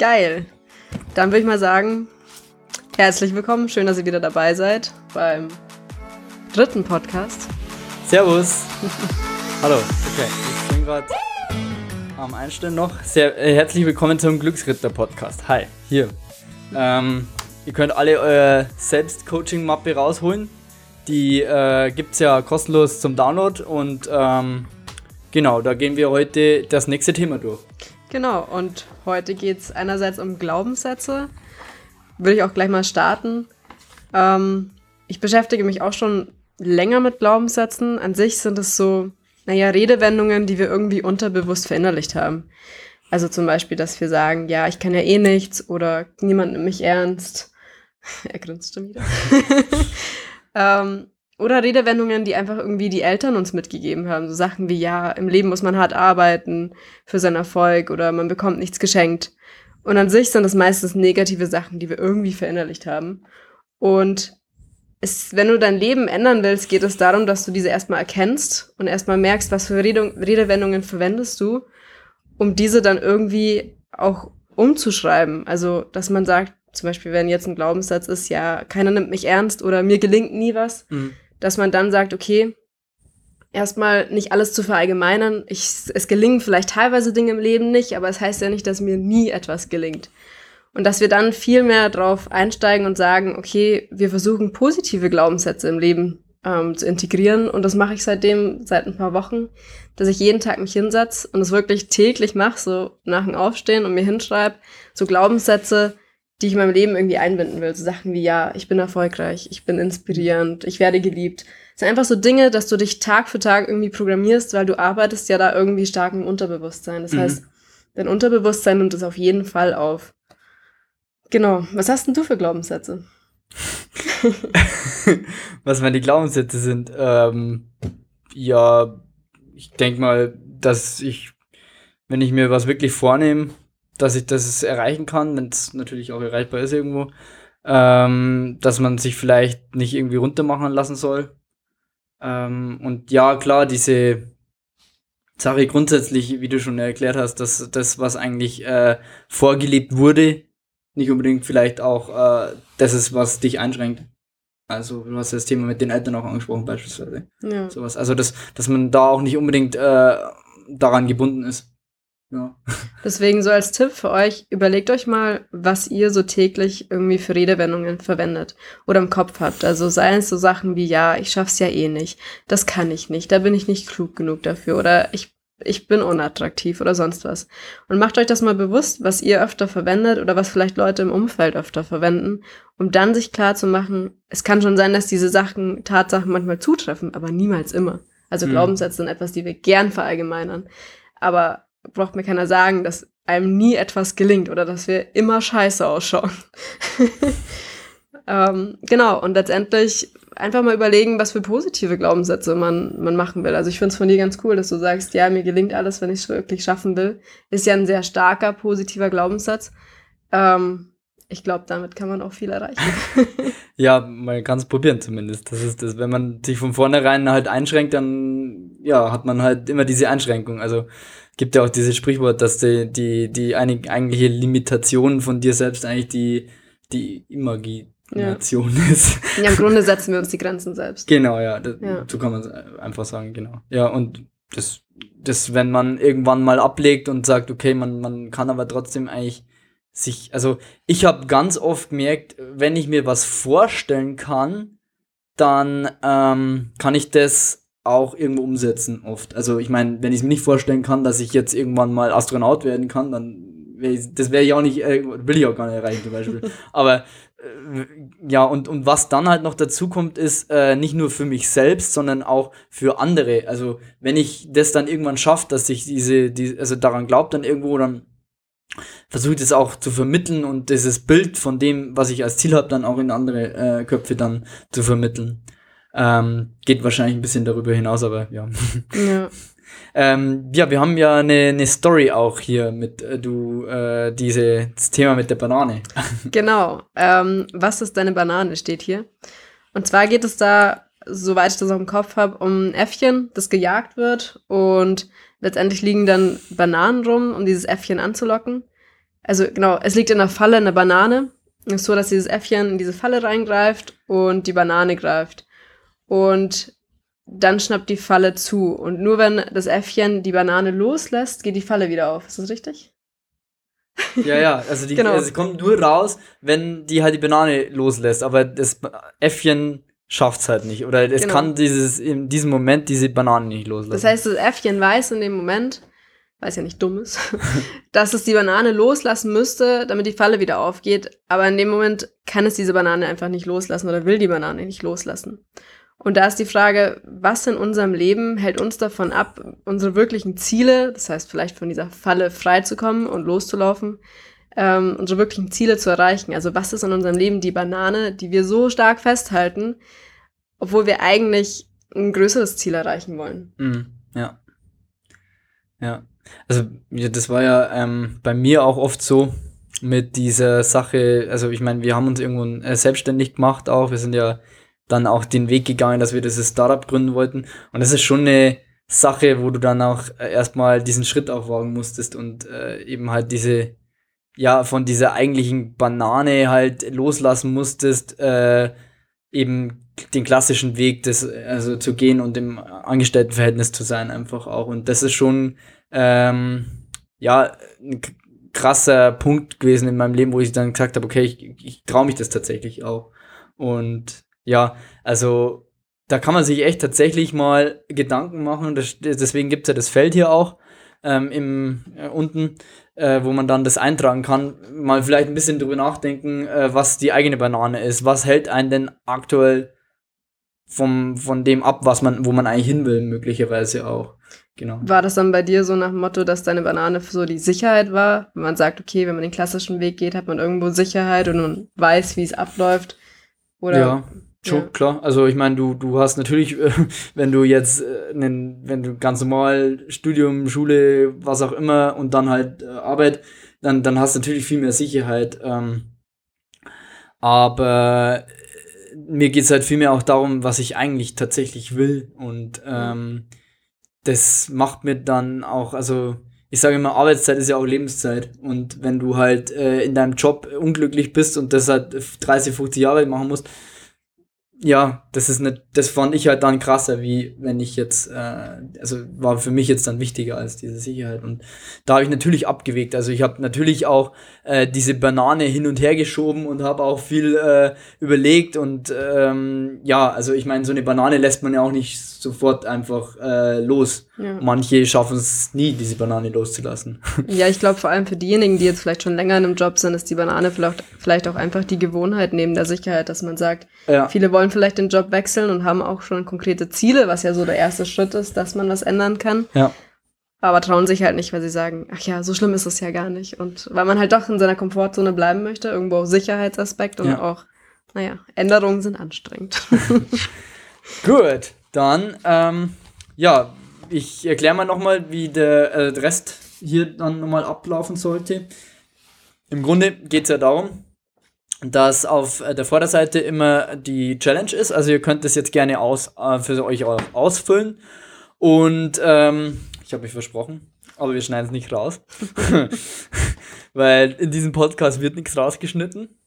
Geil. Dann würde ich mal sagen, herzlich willkommen. Schön, dass ihr wieder dabei seid beim dritten Podcast. Servus. Hallo. Okay, ich bin gerade am Einstellen noch. Sehr äh, herzlich willkommen zum Glücksritter-Podcast. Hi, hier. Ähm, ihr könnt alle eure Selbst-Coaching-Mappe rausholen. Die äh, gibt es ja kostenlos zum Download und ähm, genau, da gehen wir heute das nächste Thema durch. Genau, und heute geht es einerseits um Glaubenssätze. Würde ich auch gleich mal starten. Ähm, ich beschäftige mich auch schon länger mit Glaubenssätzen. An sich sind es so, naja, Redewendungen, die wir irgendwie unterbewusst verinnerlicht haben. Also zum Beispiel, dass wir sagen, ja, ich kann ja eh nichts oder niemand nimmt mich ernst. er grinst schon wieder. ähm, oder Redewendungen, die einfach irgendwie die Eltern uns mitgegeben haben. So Sachen wie, ja, im Leben muss man hart arbeiten für seinen Erfolg oder man bekommt nichts geschenkt. Und an sich sind das meistens negative Sachen, die wir irgendwie verinnerlicht haben. Und es, wenn du dein Leben ändern willst, geht es darum, dass du diese erstmal erkennst und erstmal merkst, was für Rede Redewendungen verwendest du, um diese dann irgendwie auch umzuschreiben. Also, dass man sagt, zum Beispiel, wenn jetzt ein Glaubenssatz ist, ja, keiner nimmt mich ernst oder mir gelingt nie was, mhm dass man dann sagt, okay, erstmal nicht alles zu verallgemeinern. Ich, es gelingen vielleicht teilweise Dinge im Leben nicht, aber es heißt ja nicht, dass mir nie etwas gelingt. Und dass wir dann viel mehr drauf einsteigen und sagen, okay, wir versuchen positive Glaubenssätze im Leben ähm, zu integrieren. Und das mache ich seitdem, seit ein paar Wochen, dass ich jeden Tag mich hinsetze und es wirklich täglich mache, so nach dem Aufstehen und mir hinschreibe, so Glaubenssätze, die ich in meinem Leben irgendwie einbinden will. So Sachen wie, ja, ich bin erfolgreich, ich bin inspirierend, ich werde geliebt. Es sind einfach so Dinge, dass du dich Tag für Tag irgendwie programmierst, weil du arbeitest ja da irgendwie stark im Unterbewusstsein. Das mhm. heißt, dein Unterbewusstsein nimmt es auf jeden Fall auf. Genau. Was hast denn du für Glaubenssätze? Was meine Glaubenssätze sind? Ähm, ja, ich denke mal, dass ich, wenn ich mir was wirklich vornehme, dass ich das erreichen kann, wenn es natürlich auch erreichbar ist irgendwo, ähm, dass man sich vielleicht nicht irgendwie runtermachen lassen soll. Ähm, und ja, klar, diese Sache grundsätzlich, wie du schon erklärt hast, dass das, was eigentlich äh, vorgelebt wurde, nicht unbedingt vielleicht auch äh, das ist, was dich einschränkt. Also du hast das Thema mit den Eltern auch angesprochen beispielsweise. Ja. Sowas. Also dass, dass man da auch nicht unbedingt äh, daran gebunden ist. Ja. Deswegen so als Tipp für euch, überlegt euch mal, was ihr so täglich irgendwie für Redewendungen verwendet oder im Kopf habt. Also seien es so Sachen wie, ja, ich schaff's ja eh nicht, das kann ich nicht, da bin ich nicht klug genug dafür oder ich, ich bin unattraktiv oder sonst was. Und macht euch das mal bewusst, was ihr öfter verwendet oder was vielleicht Leute im Umfeld öfter verwenden, um dann sich klar zu machen, es kann schon sein, dass diese Sachen, Tatsachen manchmal zutreffen, aber niemals immer. Also mhm. Glaubenssätze sind etwas, die wir gern verallgemeinern. Aber braucht mir keiner sagen, dass einem nie etwas gelingt oder dass wir immer scheiße ausschauen. ähm, genau, und letztendlich einfach mal überlegen, was für positive Glaubenssätze man, man machen will. Also ich finde es von dir ganz cool, dass du sagst, ja, mir gelingt alles, wenn ich es wirklich schaffen will. Ist ja ein sehr starker, positiver Glaubenssatz. Ähm, ich glaube, damit kann man auch viel erreichen. ja, man kann es probieren zumindest. Das ist das, wenn man sich von vornherein halt einschränkt, dann ja, hat man halt immer diese Einschränkung. Also gibt ja auch dieses Sprichwort, dass die, die, die eigentliche Limitation von dir selbst eigentlich die, die Imagination ja. ist. Ja, im Grunde setzen wir uns die Grenzen selbst. Genau, ja. Das, ja. So kann man es einfach sagen, genau. Ja, und das, das, wenn man irgendwann mal ablegt und sagt, okay, man, man kann aber trotzdem eigentlich sich, also ich habe ganz oft gemerkt, wenn ich mir was vorstellen kann, dann ähm, kann ich das auch irgendwo umsetzen oft. Also ich meine, wenn ich es mir nicht vorstellen kann, dass ich jetzt irgendwann mal Astronaut werden kann, dann wär ich, das wäre ich auch nicht, äh, will ich auch gar nicht erreichen zum Beispiel. Aber äh, ja, und, und was dann halt noch dazu kommt, ist äh, nicht nur für mich selbst, sondern auch für andere. Also wenn ich das dann irgendwann schaffe, dass ich diese, die, also daran glaubt dann irgendwo, dann versuche das auch zu vermitteln und dieses Bild von dem, was ich als Ziel habe, dann auch in andere äh, Köpfe dann zu vermitteln. Ähm, geht wahrscheinlich ein bisschen darüber hinaus, aber ja. Ja, ähm, ja wir haben ja eine, eine Story auch hier mit äh, du, äh, diese, das Thema mit der Banane. genau. Ähm, was ist deine Banane, steht hier. Und zwar geht es da, soweit ich das auch im Kopf habe, um ein Äffchen, das gejagt wird und letztendlich liegen dann Bananen rum, um dieses Äffchen anzulocken. Also genau, es liegt in der Falle eine Banane. Es ist so, dass dieses Äffchen in diese Falle reingreift und die Banane greift. Und dann schnappt die Falle zu. Und nur wenn das Äffchen die Banane loslässt, geht die Falle wieder auf. Ist das richtig? Ja, ja, also die genau. also kommt nur raus, wenn die halt die Banane loslässt. Aber das Äffchen schafft es halt nicht. Oder es genau. kann dieses, in diesem Moment diese Banane nicht loslassen. Das heißt, das Äffchen weiß in dem Moment, weil es ja nicht dumm ist, dass es die Banane loslassen müsste, damit die Falle wieder aufgeht. Aber in dem Moment kann es diese Banane einfach nicht loslassen oder will die Banane nicht loslassen. Und da ist die Frage, was in unserem Leben hält uns davon ab, unsere wirklichen Ziele, das heißt vielleicht von dieser Falle freizukommen und loszulaufen, ähm, unsere wirklichen Ziele zu erreichen. Also was ist in unserem Leben die Banane, die wir so stark festhalten, obwohl wir eigentlich ein größeres Ziel erreichen wollen. Mhm, ja. Ja. Also das war ja ähm, bei mir auch oft so mit dieser Sache, also ich meine, wir haben uns irgendwo äh, selbstständig gemacht auch, wir sind ja dann auch den Weg gegangen, dass wir dieses Startup gründen wollten. Und das ist schon eine Sache, wo du dann auch äh, erstmal diesen Schritt auch wagen musstest und äh, eben halt diese, ja, von dieser eigentlichen Banane halt loslassen musstest, äh, eben den klassischen Weg des, also zu gehen und im Angestelltenverhältnis zu sein, einfach auch. Und das ist schon, ähm, ja, ein krasser Punkt gewesen in meinem Leben, wo ich dann gesagt habe, okay, ich, ich traue mich das tatsächlich auch. Und ja, also da kann man sich echt tatsächlich mal Gedanken machen das, deswegen gibt es ja das Feld hier auch ähm, im, äh, unten, äh, wo man dann das eintragen kann. Mal vielleicht ein bisschen drüber nachdenken, äh, was die eigene Banane ist. Was hält einen denn aktuell vom, von dem ab, was man, wo man eigentlich hin will, möglicherweise auch. Genau. War das dann bei dir so nach dem Motto, dass deine Banane so die Sicherheit war? Wenn man sagt, okay, wenn man den klassischen Weg geht, hat man irgendwo Sicherheit und man weiß, wie es abläuft. Oder ja. Schon, ja. klar. Also ich meine, du, du hast natürlich, äh, wenn du jetzt äh, einen, wenn du ganz normal Studium, Schule, was auch immer und dann halt äh, Arbeit, dann, dann hast du natürlich viel mehr Sicherheit. Ähm, aber äh, mir geht es halt viel mehr auch darum, was ich eigentlich tatsächlich will. Und ähm, das macht mir dann auch, also ich sage immer, Arbeitszeit ist ja auch Lebenszeit. Und wenn du halt äh, in deinem Job unglücklich bist und das halt 30, 50 Jahre machen musst, ja, das ist nicht, das fand ich halt dann krasser, wie wenn ich jetzt, äh, also war für mich jetzt dann wichtiger als diese Sicherheit. Und da habe ich natürlich abgewegt. Also ich habe natürlich auch äh, diese Banane hin und her geschoben und habe auch viel äh, überlegt. Und ähm, ja, also ich meine, so eine Banane lässt man ja auch nicht sofort einfach äh, los. Ja. Manche schaffen es nie, diese Banane loszulassen. Ja, ich glaube vor allem für diejenigen, die jetzt vielleicht schon länger in einem Job sind, ist die Banane vielleicht, vielleicht auch einfach die Gewohnheit neben der Sicherheit, dass man sagt, ja. viele wollen vielleicht den Job wechseln und haben auch schon konkrete Ziele, was ja so der erste Schritt ist, dass man was ändern kann. Ja. Aber trauen sich halt nicht, weil sie sagen, ach ja, so schlimm ist es ja gar nicht. Und weil man halt doch in seiner Komfortzone bleiben möchte, irgendwo auch Sicherheitsaspekt und ja. auch, naja, Änderungen sind anstrengend. Gut, dann, ähm, ja, ich erkläre mal nochmal, wie der äh, Rest hier dann nochmal ablaufen sollte. Im Grunde geht es ja darum, dass auf äh, der Vorderseite immer die Challenge ist. Also ihr könnt das jetzt gerne aus, äh, für euch auch ausfüllen. Und ähm, ich habe mich versprochen, aber wir schneiden es nicht raus. Weil in diesem Podcast wird nichts rausgeschnitten.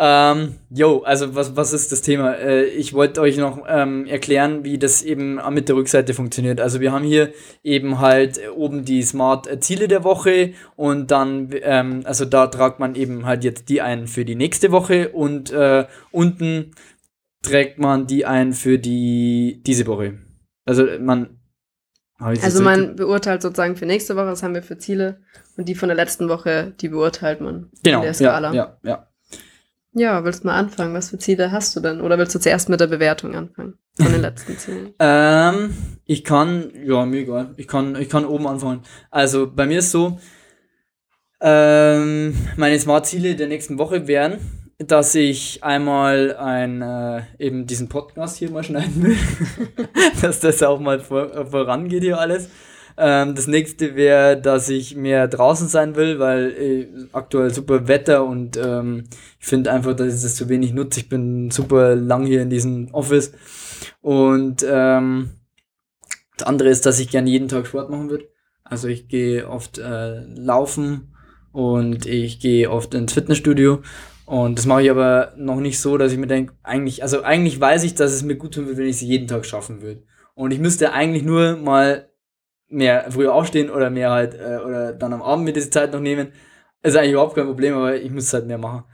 Ähm, jo, also was, was ist das Thema? Äh, ich wollte euch noch ähm, erklären, wie das eben mit der Rückseite funktioniert. Also wir haben hier eben halt oben die Smart Ziele der Woche und dann, ähm, also da tragt man eben halt jetzt die ein für die nächste Woche und äh, unten trägt man die ein für die diese Woche. Also man also man beurteilt sozusagen für nächste Woche, was haben wir für Ziele und die von der letzten Woche, die beurteilt man genau, in der Skala. Ja, ja, ja. Ja, willst du mal anfangen? Was für Ziele hast du denn? Oder willst du zuerst mit der Bewertung anfangen? Von den letzten Zielen? ähm, ich kann, ja, mir egal. Ich kann, ich kann oben anfangen. Also bei mir ist so, ähm, meine Smart-Ziele der nächsten Woche wären, dass ich einmal ein, äh, eben diesen Podcast hier mal schneiden will. dass das auch mal vor, vorangeht hier alles. Ähm, das nächste wäre, dass ich mehr draußen sein will, weil äh, aktuell super Wetter und ähm, ich finde einfach, dass ich das zu wenig nutze. Ich bin super lang hier in diesem Office. Und ähm, das andere ist, dass ich gerne jeden Tag Sport machen würde. Also ich gehe oft äh, laufen und ich gehe oft ins Fitnessstudio. Und das mache ich aber noch nicht so, dass ich mir denke, eigentlich, also eigentlich weiß ich, dass es mir gut tun würde, wenn ich es jeden Tag schaffen würde. Und ich müsste eigentlich nur mal mehr früher aufstehen oder mehr halt, äh, oder dann am Abend mir diese Zeit noch nehmen. Ist eigentlich überhaupt kein Problem, aber ich muss halt mehr machen.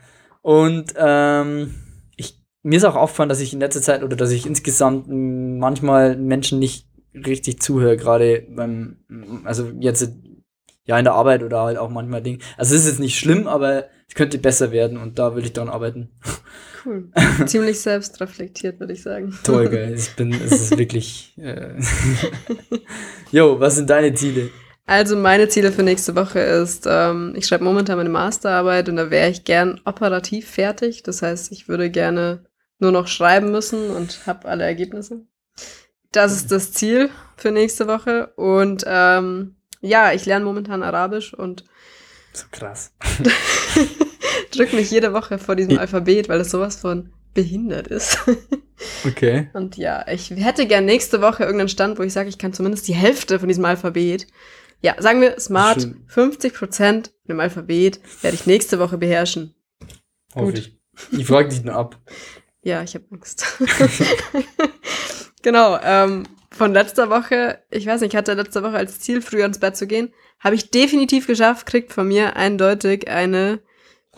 Und ähm, ich, mir ist auch aufgefallen, dass ich in letzter Zeit oder dass ich insgesamt manchmal Menschen nicht richtig zuhöre, gerade beim, also jetzt ja in der Arbeit oder halt auch manchmal Dinge. Also es ist jetzt nicht schlimm, aber es könnte besser werden und da will ich daran arbeiten. Cool. Ziemlich selbstreflektiert, würde ich sagen. Toll, geil. Ich bin, es ist wirklich. Äh jo, was sind deine Ziele? Also meine Ziele für nächste Woche ist, ähm, ich schreibe momentan meine Masterarbeit und da wäre ich gern operativ fertig. Das heißt, ich würde gerne nur noch schreiben müssen und habe alle Ergebnisse. Das ist das Ziel für nächste Woche. Und ähm, ja, ich lerne momentan Arabisch und so krass. drück mich jede Woche vor diesem Alphabet, weil es sowas von behindert ist. okay. Und ja, ich hätte gern nächste Woche irgendeinen Stand, wo ich sage, ich kann zumindest die Hälfte von diesem Alphabet. Ja, sagen wir smart, Schön. 50% von dem Alphabet werde ich nächste Woche beherrschen. Hoffe Gut. Ich, ich frage dich nur ab. ja, ich habe Angst. genau, ähm, von letzter Woche, ich weiß nicht, ich hatte letzte Woche als Ziel, früher ins Bett zu gehen. Habe ich definitiv geschafft, kriegt von mir eindeutig eine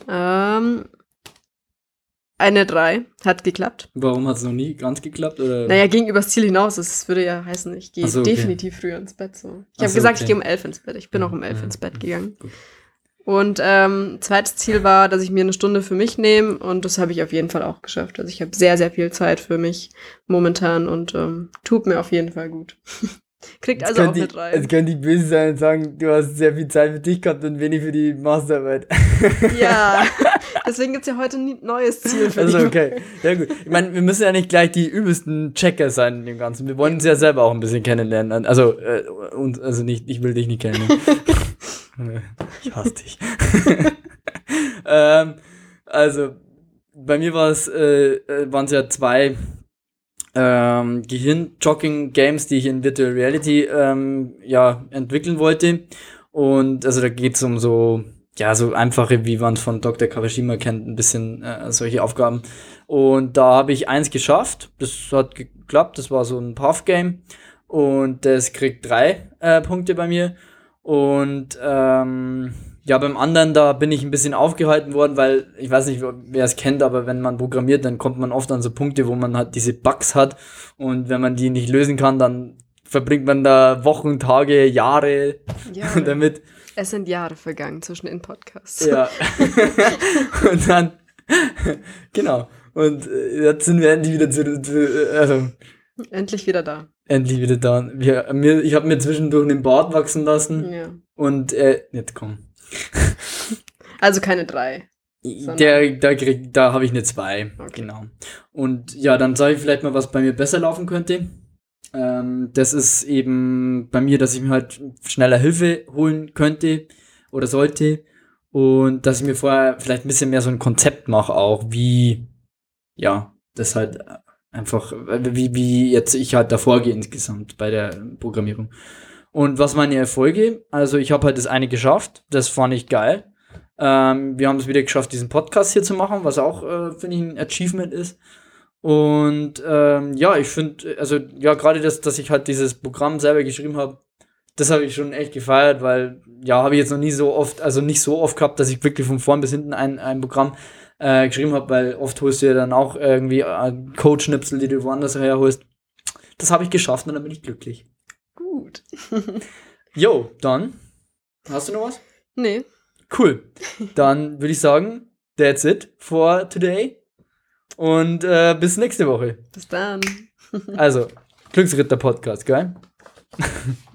ähm, eine 3 hat geklappt. Warum hat es noch nie ganz geklappt? Oder? Naja, ging übers Ziel hinaus. Das würde ja heißen, ich gehe so, okay. definitiv früher ins Bett. So. Ich habe so, gesagt, okay. ich gehe um 11 ins Bett. Ich bin auch um 11 ja, ins Bett gegangen. Gut. Und ähm, zweites Ziel war, dass ich mir eine Stunde für mich nehme und das habe ich auf jeden Fall auch geschafft. Also ich habe sehr, sehr viel Zeit für mich momentan und ähm, tut mir auf jeden Fall gut. Kriegt also auch eine 3. Jetzt können die böse sein und sagen, du hast sehr viel Zeit für dich gehabt und wenig für die Masterarbeit. Ja, deswegen gibt es ja heute ein neues Ziel für Also okay, ja gut. Ich meine, wir müssen ja nicht gleich die übelsten Checker sein in dem Ganzen. Wir wollen uns ja selber auch ein bisschen kennenlernen. Also, äh, und, also nicht, ich will dich nicht kennen. ich hasse dich. ähm, also, bei mir war es, äh, äh waren es ja zwei ähm, Gehirn-Jogging-Games, die ich in Virtual Reality ähm, ja, entwickeln wollte. Und also da geht es um so, ja, so einfache, wie man es von Dr. Kawashima kennt, ein bisschen äh, solche Aufgaben. Und da habe ich eins geschafft. Das hat geklappt. Das war so ein Path-Game. Und das kriegt drei äh, Punkte bei mir. Und ähm, ja, beim anderen, da bin ich ein bisschen aufgehalten worden, weil ich weiß nicht, wer es kennt, aber wenn man programmiert, dann kommt man oft an so Punkte, wo man halt diese Bugs hat und wenn man die nicht lösen kann, dann verbringt man da Wochen, Tage, Jahre Jahre. damit. Es sind Jahre vergangen zwischen den Podcasts. Ja. und dann, genau. Und äh, jetzt sind wir endlich wieder zu, zu also, Endlich wieder da. Endlich wieder da. Wir, mir, ich habe mir zwischendurch den Bart wachsen lassen. Ja. Und äh, jetzt komm. Also keine drei. Der, da krieg, da habe ich eine zwei. Okay. Genau. Und ja, dann sage ich vielleicht mal, was bei mir besser laufen könnte. Ähm, das ist eben bei mir, dass ich mir halt schneller Hilfe holen könnte oder sollte. Und dass ich mir vorher vielleicht ein bisschen mehr so ein Konzept mache, auch wie, ja, das halt einfach, wie, wie jetzt ich halt davor gehe insgesamt bei der Programmierung. Und was meine Erfolge? Also ich habe halt das eine geschafft, das fand ich geil. Ähm, wir haben es wieder geschafft, diesen Podcast hier zu machen, was auch, äh, finde ich, ein Achievement ist. Und ähm, ja, ich finde, also ja, gerade das, dass ich halt dieses Programm selber geschrieben habe, das habe ich schon echt gefeiert, weil ja, habe ich jetzt noch nie so oft, also nicht so oft gehabt, dass ich wirklich von vorn bis hinten ein, ein Programm äh, geschrieben habe, weil oft holst du ja dann auch irgendwie äh, Codeschnipsel, die du woanders herholst. Das habe ich geschafft und dann bin ich glücklich. Gut. Jo, dann. Hast du noch was? Nee. Cool. Dann würde ich sagen, that's it for today. Und äh, bis nächste Woche. Bis dann. also, Glücksritter Podcast, geil?